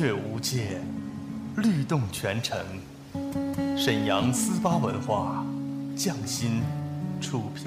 乐无界，律动全城。沈阳思巴文化，匠心出品。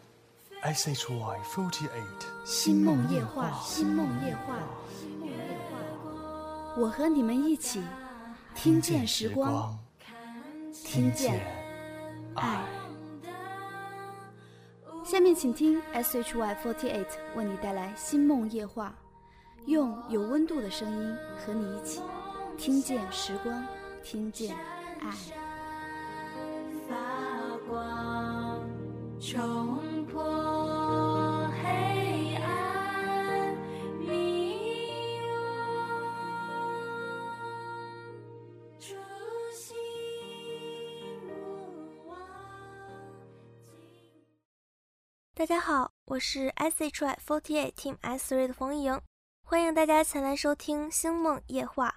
S H Y forty eight，星梦夜话，星梦夜话，星梦夜话。我和你们一起听见时光，听见爱。下面请听 S H Y forty eight 为你带来星梦夜话，用有温度的声音和你一起听见时光，听见爱。发光，冲破大家好，我是 S H Y Forty Eight Team S Three 的冯莹，欢迎大家前来收听《星梦夜话》。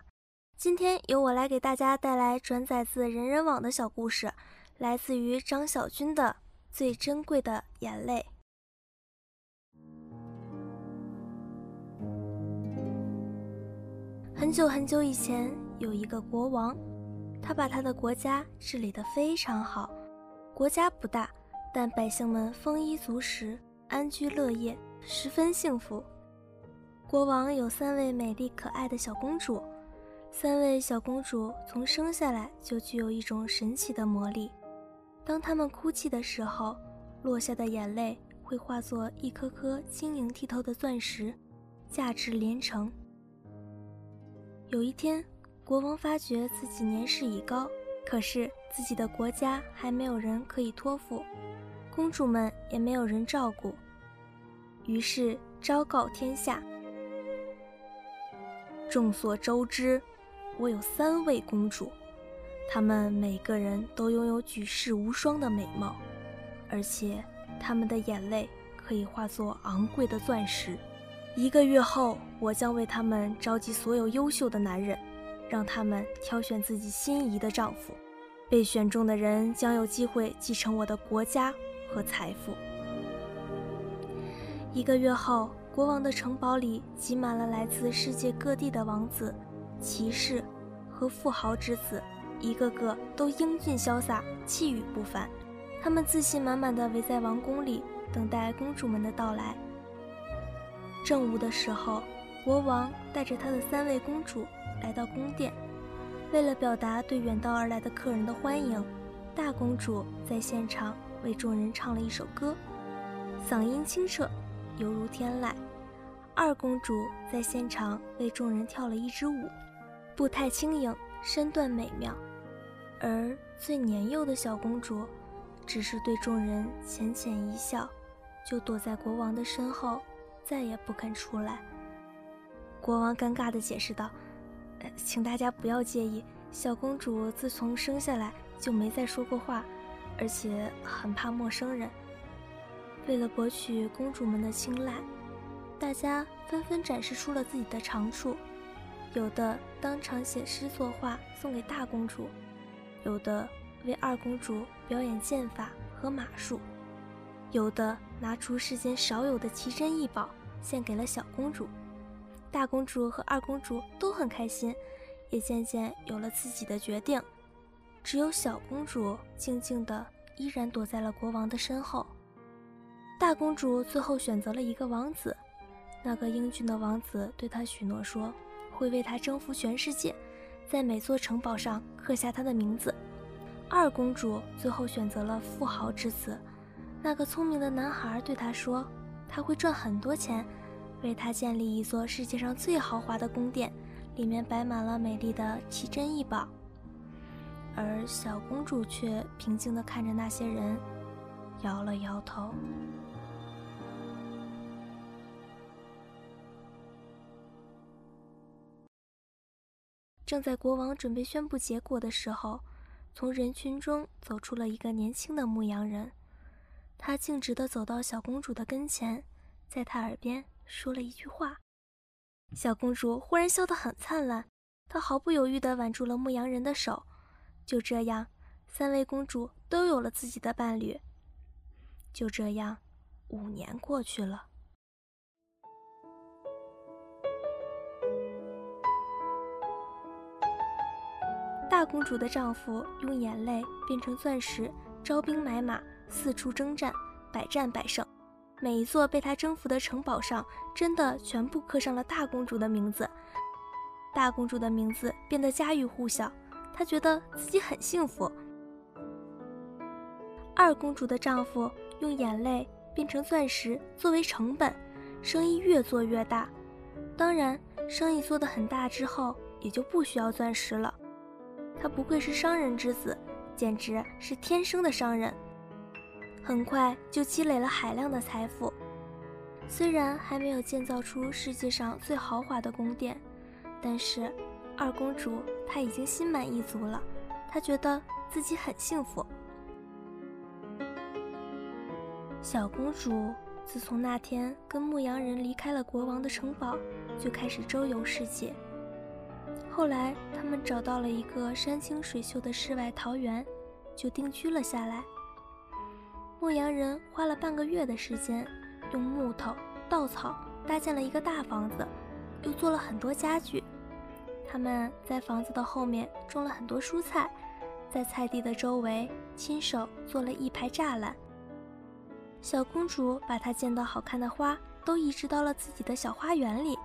今天由我来给大家带来转载自人人网的小故事，来自于张小军的《最珍贵的眼泪》。很久很久以前，有一个国王，他把他的国家治理得非常好。国家不大，但百姓们丰衣足食，安居乐业，十分幸福。国王有三位美丽可爱的小公主，三位小公主从生下来就具有一种神奇的魔力。当她们哭泣的时候，落下的眼泪会化作一颗颗晶莹剔透的钻石，价值连城。有一天，国王发觉自己年事已高，可是自己的国家还没有人可以托付，公主们也没有人照顾，于是昭告天下。众所周知，我有三位公主，她们每个人都拥有举世无双的美貌，而且她们的眼泪可以化作昂贵的钻石。一个月后，我将为她们召集所有优秀的男人，让他们挑选自己心仪的丈夫。被选中的人将有机会继承我的国家和财富。一个月后，国王的城堡里挤满了来自世界各地的王子、骑士和富豪之子，一个个都英俊潇洒、气宇不凡。他们自信满满的围在王宫里，等待公主们的到来。正午的时候，国王带着他的三位公主来到宫殿。为了表达对远道而来的客人的欢迎，大公主在现场为众人唱了一首歌，嗓音清澈，犹如天籁。二公主在现场为众人跳了一支舞，步态轻盈，身段美妙。而最年幼的小公主，只是对众人浅浅一笑，就躲在国王的身后，再也不肯出来。国王尴尬地解释道。请大家不要介意，小公主自从生下来就没再说过话，而且很怕陌生人。为了博取公主们的青睐，大家纷纷展示出了自己的长处，有的当场写诗作画送给大公主，有的为二公主表演剑法和马术，有的拿出世间少有的奇珍异宝献给了小公主。大公主和二公主都很开心，也渐渐有了自己的决定。只有小公主静静地依然躲在了国王的身后。大公主最后选择了一个王子，那个英俊的王子对她许诺说，会为她征服全世界，在每座城堡上刻下她的名字。二公主最后选择了富豪之子，那个聪明的男孩对他说：“他会赚很多钱，为他建立一座世界上最豪华的宫殿，里面摆满了美丽的奇珍异宝。”而小公主却平静地看着那些人，摇了摇头。正在国王准备宣布结果的时候，从人群中走出了一个年轻的牧羊人。他径直地走到小公主的跟前，在她耳边说了一句话。小公主忽然笑得很灿烂，她毫不犹豫地挽住了牧羊人的手。就这样，三位公主都有了自己的伴侣。就这样，五年过去了。大公主的丈夫用眼泪变成钻石，招兵买马，四处征战，百战百胜。每一座被他征服的城堡上，真的全部刻上了大公主的名字。大公主的名字变得家喻户晓。她觉得自己很幸福。二公主的丈夫用眼泪变成钻石作为成本，生意越做越大。当然，生意做得很大之后，也就不需要钻石了。他不愧是商人之子，简直是天生的商人。很快就积累了海量的财富。虽然还没有建造出世界上最豪华的宫殿，但是。二公主她已经心满意足了，她觉得自己很幸福。小公主自从那天跟牧羊人离开了国王的城堡，就开始周游世界。后来，他们找到了一个山清水秀的世外桃源，就定居了下来。牧羊人花了半个月的时间，用木头、稻草搭建了一个大房子，又做了很多家具。他们在房子的后面种了很多蔬菜，在菜地的周围亲手做了一排栅栏。小公主把她见到好看的花都移植到了自己的小花园里，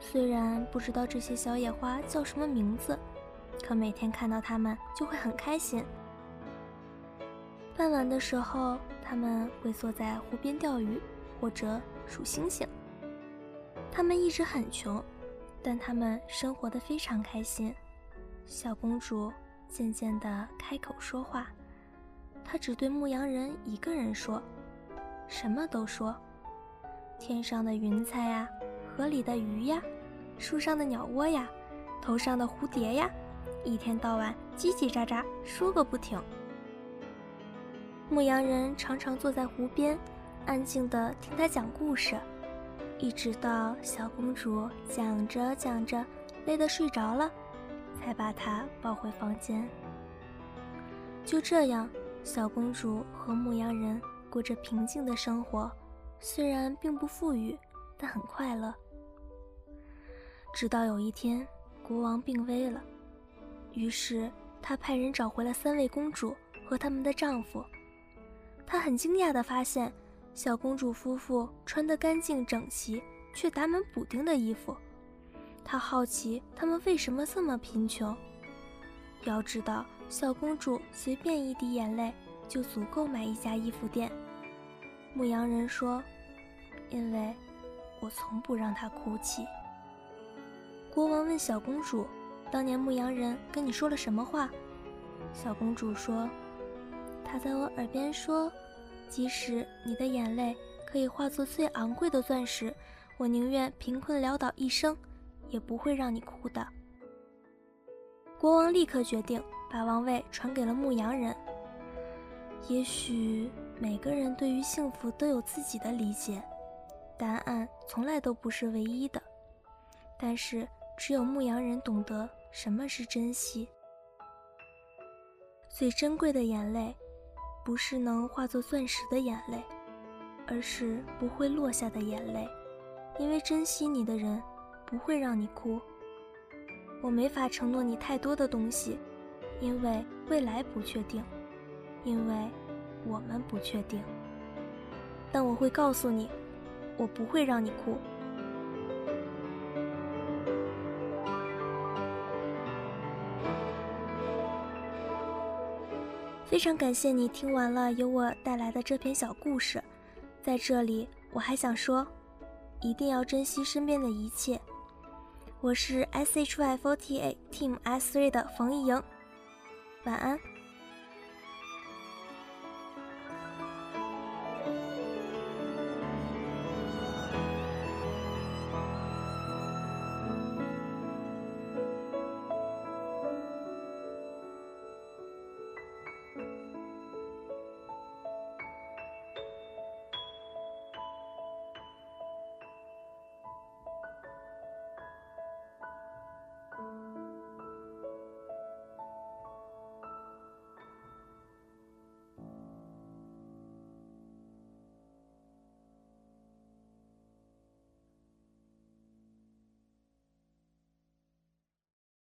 虽然不知道这些小野花叫什么名字，可每天看到它们就会很开心。傍晚的时候，他们会坐在湖边钓鱼，或者数星星。他们一直很穷。但他们生活的非常开心。小公主渐渐地开口说话，她只对牧羊人一个人说，什么都说。天上的云彩呀，河里的鱼呀，树上的鸟窝呀，头上的蝴蝶呀，一天到晚叽叽喳喳说个不停。牧羊人常常坐在湖边，安静地听他讲故事。一直到小公主讲着讲着累得睡着了，才把她抱回房间。就这样，小公主和牧羊人过着平静的生活，虽然并不富裕，但很快乐。直到有一天，国王病危了，于是他派人找回了三位公主和他们的丈夫。他很惊讶地发现。小公主夫妇穿得干净整齐，却打满补丁的衣服。她好奇他们为什么这么贫穷。要知道，小公主随便一滴眼泪就足够买一家衣服店。牧羊人说：“因为我从不让她哭泣。”国王问小公主：“当年牧羊人跟你说了什么话？”小公主说：“他在我耳边说。”即使你的眼泪可以化作最昂贵的钻石，我宁愿贫困潦倒一生，也不会让你哭的。国王立刻决定把王位传给了牧羊人。也许每个人对于幸福都有自己的理解，答案从来都不是唯一的。但是只有牧羊人懂得什么是珍惜，最珍贵的眼泪。不是能化作钻石的眼泪，而是不会落下的眼泪。因为珍惜你的人不会让你哭。我没法承诺你太多的东西，因为未来不确定，因为我们不确定。但我会告诉你，我不会让你哭。非常感谢你听完了由我带来的这篇小故事，在这里我还想说，一定要珍惜身边的一切。我是 S H Y Forty Eight Team S Three 的冯一莹，晚安。